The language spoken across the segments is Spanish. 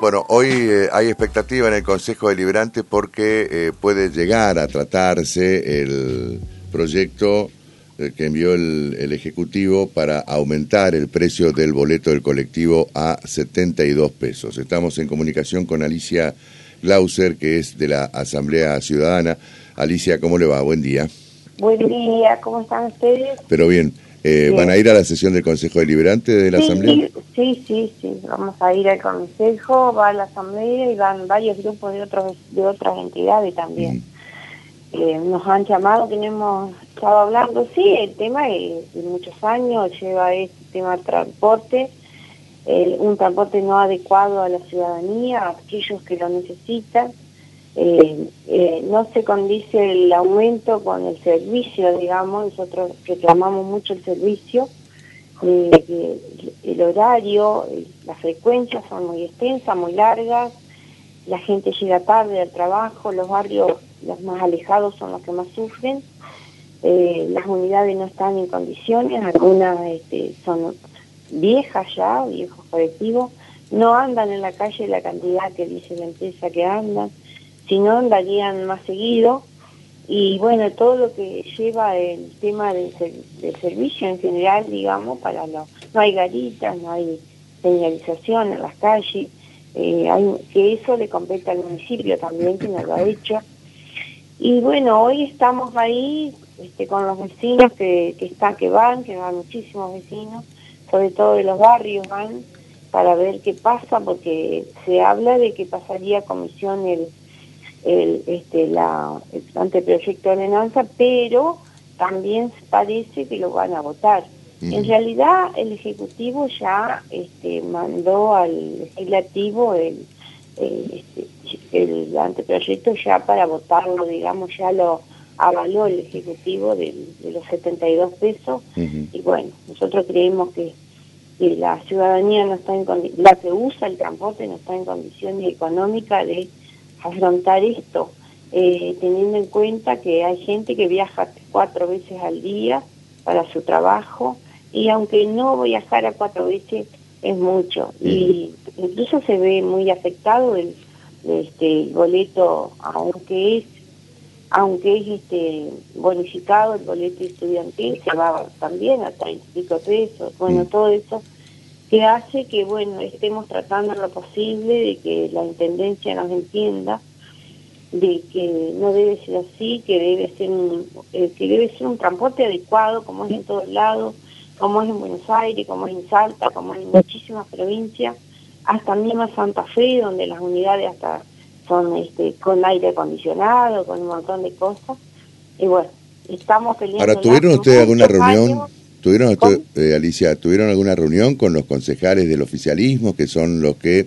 Bueno, hoy eh, hay expectativa en el Consejo Deliberante porque eh, puede llegar a tratarse el proyecto eh, que envió el, el, Ejecutivo para aumentar el precio del boleto del colectivo a 72 pesos. Estamos en comunicación con Alicia Glauser, que es de la Asamblea Ciudadana. Alicia, ¿cómo le va? Buen día. Buen día, ¿cómo están ustedes? Pero bien. Eh, ¿Van a ir a la sesión del Consejo Deliberante de la sí, Asamblea? Sí, sí, sí, vamos a ir al Consejo, va a la Asamblea y van varios grupos de otros de otras entidades también. Eh, nos han llamado, tenemos estado hablando, sí, el tema es de muchos años, lleva este tema del transporte, el, un transporte no adecuado a la ciudadanía, a aquellos que lo necesitan. Eh, eh, no se condice el aumento con el servicio, digamos, nosotros reclamamos mucho el servicio, eh, el horario, las frecuencias son muy extensas, muy largas, la gente llega tarde al trabajo, los barrios los más alejados son los que más sufren, las unidades no están en condiciones, algunas este, son viejas ya, viejos colectivos, no andan en la calle la cantidad que dice la empresa que andan, si no andarían más seguido y bueno, todo lo que lleva el tema del, servicio en general, digamos, para lo, no hay garitas, no hay señalización en las calles, eh, que eso le compete al municipio también, que no lo ha hecho. Y bueno, hoy estamos ahí este, con los vecinos que, que, está, que van, que van muchísimos vecinos, sobre todo de los barrios van, para ver qué pasa, porque se habla de que pasaría comisión el el, este, la, el anteproyecto de ordenanza, pero también parece que lo van a votar. En realidad el Ejecutivo ya este, mandó al Legislativo el, el, este, el, anteproyecto ya para votarlo, digamos, ya lo avaló el Ejecutivo de, de los 72 pesos. Y bueno, nosotros creemos que, que la ciudadanía no está en la que usa el transporte no está en condiciones económicas de afrontar esto, eh, teniendo en cuenta que hay gente que viaja cuatro veces al día para su trabajo y aunque no viajara cuatro veces es mucho. Y incluso se ve muy afectado el, este el boleto aunque es aunque es este bonificado el boleto estudiantil se va también a treinta y pico pesos bueno todo eso que hace que, bueno, estemos tratando lo posible de que la Intendencia nos entienda, de que no debe ser así, que debe ser un, eh, que debe ser un transporte adecuado, como es en todos lados, como es en Buenos Aires, como es en Salta, como es en muchísimas provincias, hasta misma Santa Fe, donde las unidades hasta son este, con aire acondicionado, con un montón de cosas. Y bueno, estamos peleando. Ahora, ¿tuvieron ustedes alguna reunión? ¿Tuvieron, eh, Alicia, ¿tuvieron alguna reunión con los concejales del oficialismo, que son los que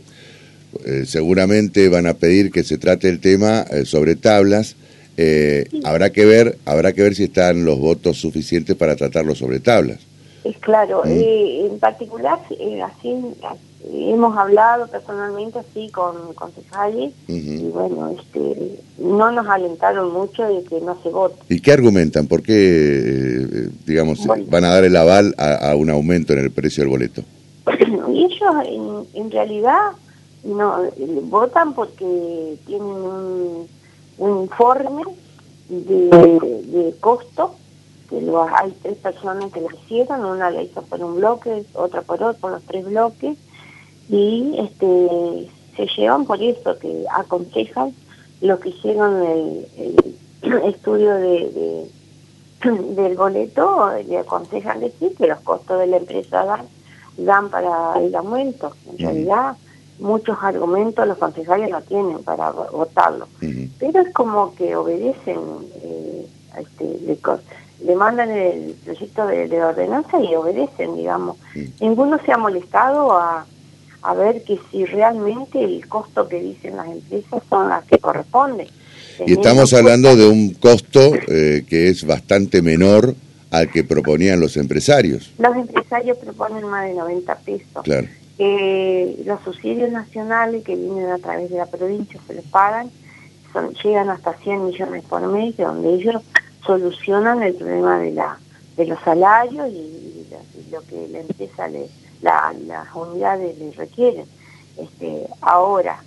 eh, seguramente van a pedir que se trate el tema eh, sobre tablas? Eh, habrá que ver, habrá que ver si están los votos suficientes para tratarlo sobre tablas. Es claro, ¿Mm? en particular, así hemos hablado personalmente así con concejales y bueno, este, no nos alentaron mucho de que no se vote. ¿Y qué argumentan? ¿Por qué, eh, digamos, van a dar el aval a, un aumento en el precio del boleto? y ellos en, en, realidad no votan porque tienen un, un informe de, de costo que lo, hay tres personas que lo hicieron, una la hizo por un bloque, otra por otro, por los tres bloques, y este se llevan por eso que aconsejan lo que hicieron el, el estudio de, del boleto le aconsejan decir que los costos de la empresa dan, dan para el aumento en realidad muchos argumentos los concejales no tienen para votarlo. Pero es como que obedecen eh, este, le, mandan el proyecto de, de ordenanza y obedecen digamos ninguno se ha molestado a a ver que si realmente el costo que dicen las empresas son las que corresponden. Y estamos hablando de un costo eh, que es bastante menor al que proponían los empresarios. Los empresarios proponen más de 90 pesos. Claro. Eh, los subsidios nacionales que vienen a través de la provincia se les pagan, son, llegan hasta 100 millones por mes, donde ellos solucionan el problema de la de los salarios y, lo que la empresa la, las unidades le requieren. Este, ahora,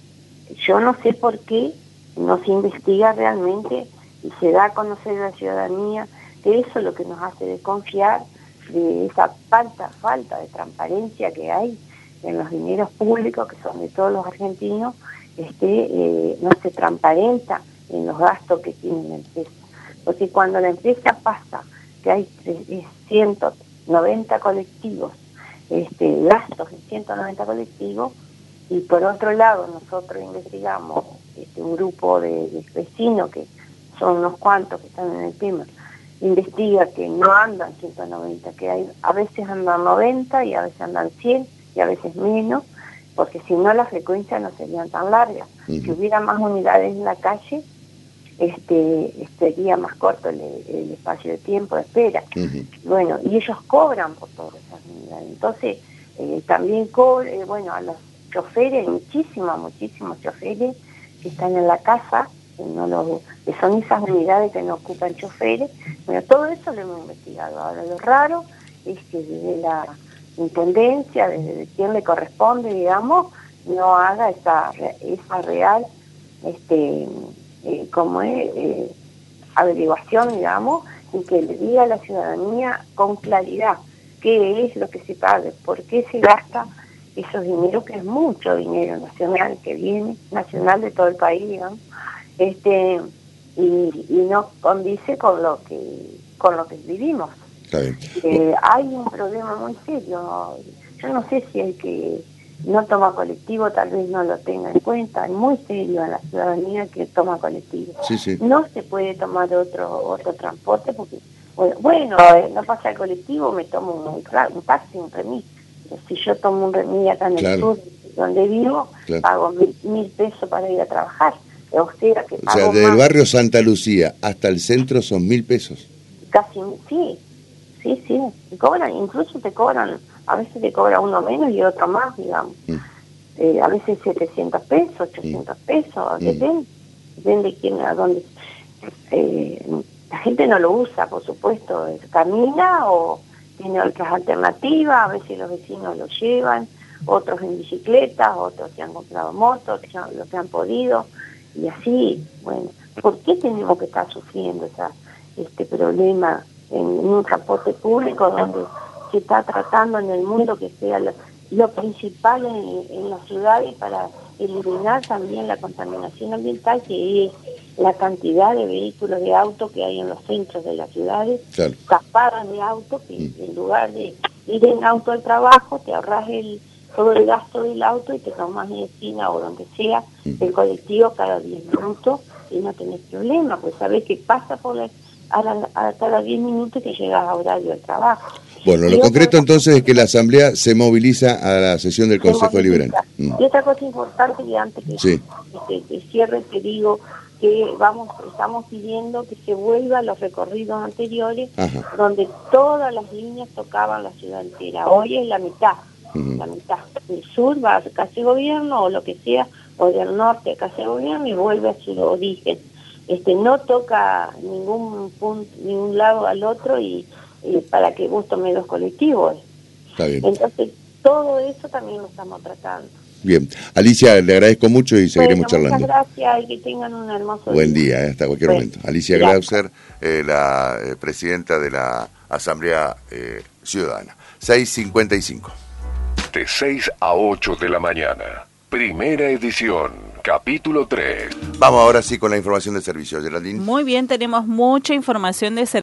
yo no sé por qué no se investiga realmente y se da a conocer a la ciudadanía que eso es lo que nos hace desconfiar de esa falta, falta de transparencia que hay en los dineros públicos, que son de todos los argentinos, este, eh, no se transparenta en los gastos que tiene la empresa. Porque cuando la empresa pasa que hay 190 colectivos, este, gastos en 190 colectivos, y por otro lado nosotros investigamos este, un grupo de, vecinos que son unos cuantos que están en el tema, investiga que no andan 190, que hay, a veces andan 90 y a veces andan 100 y a veces menos, porque si no las frecuencias no serían tan largas. Si hubiera más unidades en la calle, este sería más corto el, espacio de tiempo de espera. Bueno, y ellos cobran por todas esas unidades. Entonces, eh, también cobran, eh, bueno, a los choferes, muchísimos, muchísimos choferes que están en la casa, que, no lo, que son esas unidades que no ocupan choferes. Bueno, todo eso lo hemos investigado. Ahora, lo raro es que desde la intendencia, desde quien le corresponde, digamos, no haga esa, esa real, este, eh, como es, eh, averiguación, digamos, y que le diga a la ciudadanía con claridad qué es lo que se paga, por qué se gasta esos dineros, que es mucho dinero nacional que viene, nacional de todo el país, digamos, este, y, y no condice con lo que con lo que vivimos. Eh, hay un problema muy serio. Yo no sé si el que no toma colectivo tal vez no lo tenga en cuenta. Es muy serio en la ciudadanía que toma colectivo. No se puede tomar otro otro transporte porque, bueno, eh, no pasa el colectivo, me tomo un, taxi, un remis. Si yo tomo un remis acá en el sur, donde vivo, pago mil, pesos para ir a trabajar. O sea, que o sea desde el barrio Santa Lucía hasta el centro son mil pesos. Casi, sí, sí, sí, te cobran, incluso te cobran, a veces te cobra uno menos y otro más, digamos. Mm. Eh, a veces 700 pesos, 800 mm. pesos, mm. depende, depende de quién, a dónde. Eh, la gente no lo usa, por supuesto, camina o tiene otras alternativas, a veces los vecinos lo llevan, otros en bicicleta, otros que han comprado motos, los que han podido, y así, bueno, ¿por qué tenemos que estar sufriendo esa, este problema en, un transporte público donde se está tratando en el mundo que sea lo, principal en, la ciudad y para eliminar también la contaminación ambiental que es la cantidad de vehículos de auto que hay en los centros de las ciudades, claro. de auto, que mm. en lugar de ir en auto al trabajo, te ahorras el, todo el gasto del auto y te tomas esquina o donde sea mm. el colectivo cada 10 minutos y no tenés problema, pues sabes que pasa por la a, cada 10 minutos que llegas a horario de trabajo. Bueno, lo concreto entonces es que la Asamblea se moviliza a la sesión del Consejo Deliberante. Mm. Y otra cosa importante que antes que, que, cierre te digo que vamos estamos pidiendo que se vuelva a los recorridos anteriores donde todas las líneas tocaban la ciudad entera. Hoy es la mitad, la mitad. Del sur va a casi gobierno o lo que sea, o del norte a casi gobierno y vuelve a su origen este no toca ningún punto, ningún lado al otro y, para que vos tomes los colectivos. Está bien. Entonces, todo eso también lo estamos tratando. Bien, Alicia, le agradezco mucho y seguiremos charlando. Muchas gracias y que tengan un hermoso Buen día, eh, hasta cualquier momento. Alicia Glauser, eh, la eh, presidenta de la Asamblea Ciudadana. 6.55. De 6 a 8 de la mañana. Primera edición, capítulo 3. Vamos ahora sí con la información de servicio, Geraldine. Muy bien, tenemos mucha información de servicio.